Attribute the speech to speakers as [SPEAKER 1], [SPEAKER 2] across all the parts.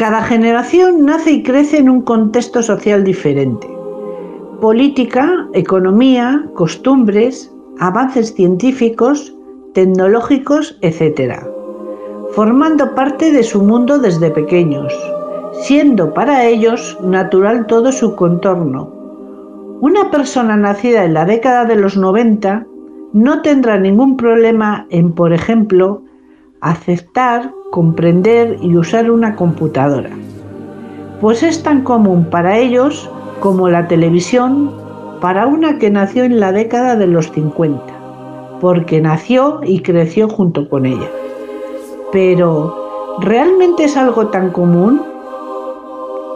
[SPEAKER 1] Cada generación nace y crece en un contexto social diferente. Política, economía, costumbres, avances científicos, tecnológicos, etc. Formando parte de su mundo desde pequeños, siendo para ellos natural todo su contorno. Una persona nacida en la década de los 90 no tendrá ningún problema en, por ejemplo, aceptar, comprender y usar una computadora, pues es tan común para ellos como la televisión para una que nació en la década de los 50, porque nació y creció junto con ella. Pero, ¿realmente es algo tan común?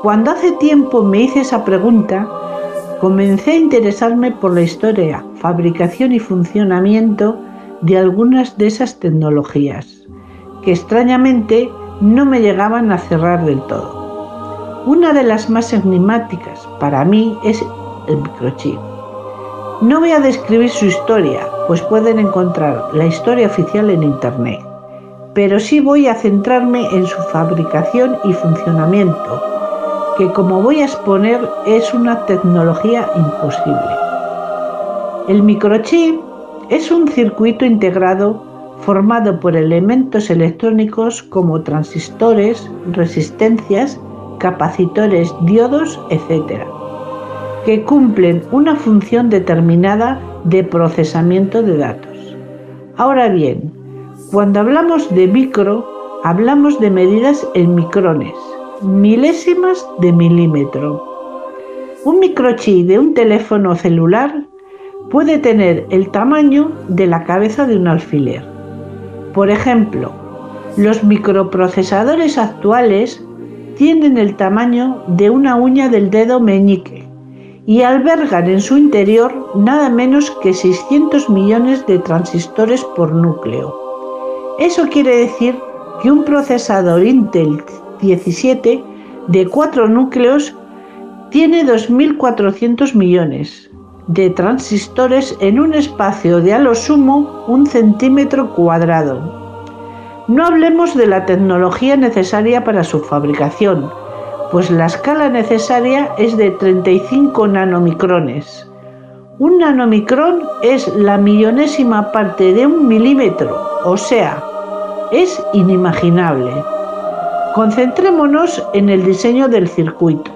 [SPEAKER 1] Cuando hace tiempo me hice esa pregunta, comencé a interesarme por la historia, fabricación y funcionamiento de algunas de esas tecnologías, que extrañamente no me llegaban a cerrar del todo. Una de las más enigmáticas para mí es el microchip. No voy a describir su historia, pues pueden encontrar la historia oficial en Internet, pero sí voy a centrarme en su fabricación y funcionamiento, que como voy a exponer es una tecnología imposible. El microchip es un circuito integrado formado por elementos electrónicos como transistores, resistencias, capacitores, diodos, etc., que cumplen una función determinada de procesamiento de datos. Ahora bien, cuando hablamos de micro, hablamos de medidas en micrones, milésimas de milímetro. Un microchip de un teléfono celular puede tener el tamaño de la cabeza de un alfiler. Por ejemplo, los microprocesadores actuales tienen el tamaño de una uña del dedo meñique y albergan en su interior nada menos que 600 millones de transistores por núcleo. Eso quiere decir que un procesador Intel 17 de cuatro núcleos tiene 2.400 millones de transistores en un espacio de a lo sumo un centímetro cuadrado. No hablemos de la tecnología necesaria para su fabricación, pues la escala necesaria es de 35 nanomicrones. Un nanomicrón es la millonésima parte de un milímetro, o sea, es inimaginable. Concentrémonos en el diseño del circuito.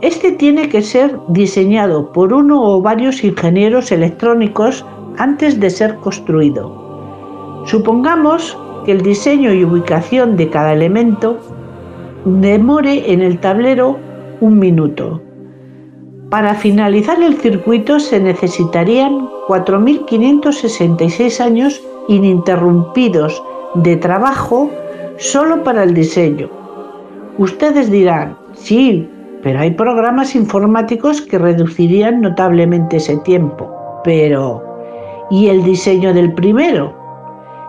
[SPEAKER 1] Este tiene que ser diseñado por uno o varios ingenieros electrónicos antes de ser construido. Supongamos que el diseño y ubicación de cada elemento demore en el tablero un minuto. Para finalizar el circuito se necesitarían 4.566 años ininterrumpidos de trabajo solo para el diseño. Ustedes dirán, sí, pero hay programas informáticos que reducirían notablemente ese tiempo. Pero, ¿y el diseño del primero?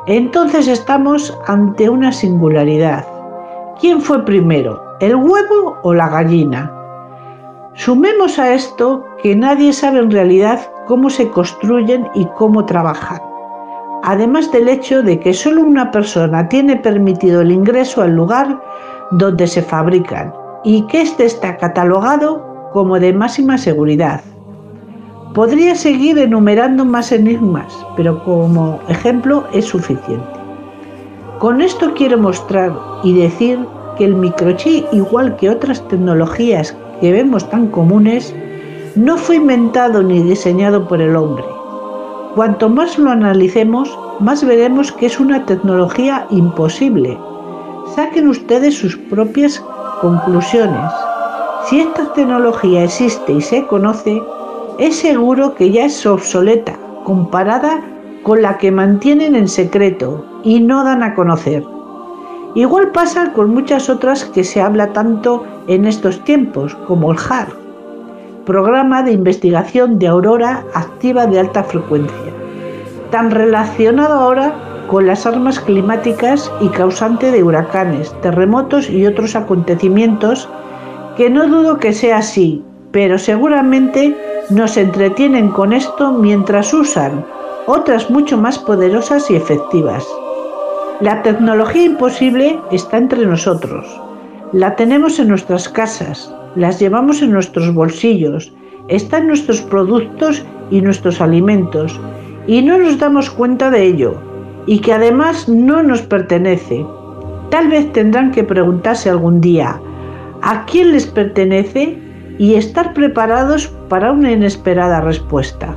[SPEAKER 1] Entonces estamos ante una singularidad. ¿Quién fue primero, el huevo o la gallina? Sumemos a esto que nadie sabe en realidad cómo se construyen y cómo trabajan además del hecho de que solo una persona tiene permitido el ingreso al lugar donde se fabrican y que éste está catalogado como de máxima seguridad. Podría seguir enumerando más enigmas, pero como ejemplo es suficiente. Con esto quiero mostrar y decir que el microchip, igual que otras tecnologías que vemos tan comunes, no fue inventado ni diseñado por el hombre Cuanto más lo analicemos, más veremos que es una tecnología imposible. Saquen ustedes sus propias conclusiones. Si esta tecnología existe y se conoce, es seguro que ya es obsoleta comparada con la que mantienen en secreto y no dan a conocer. Igual pasa con muchas otras que se habla tanto en estos tiempos, como el HAR, programa de investigación de aurora activa de alta frecuencia, tan relacionado ahora con las armas climáticas y causante de huracanes, terremotos y otros acontecimientos que no dudo que sea así, pero seguramente nos entretienen con esto mientras usan otras mucho más poderosas y efectivas. La tecnología imposible está entre nosotros. La tenemos en nuestras casas, las llevamos en nuestros bolsillos, está en nuestros productos y nuestros alimentos, y no nos damos cuenta de ello, y que además no nos pertenece. Tal vez tendrán que preguntarse algún día, ¿a quién les pertenece? y estar preparados para una inesperada respuesta.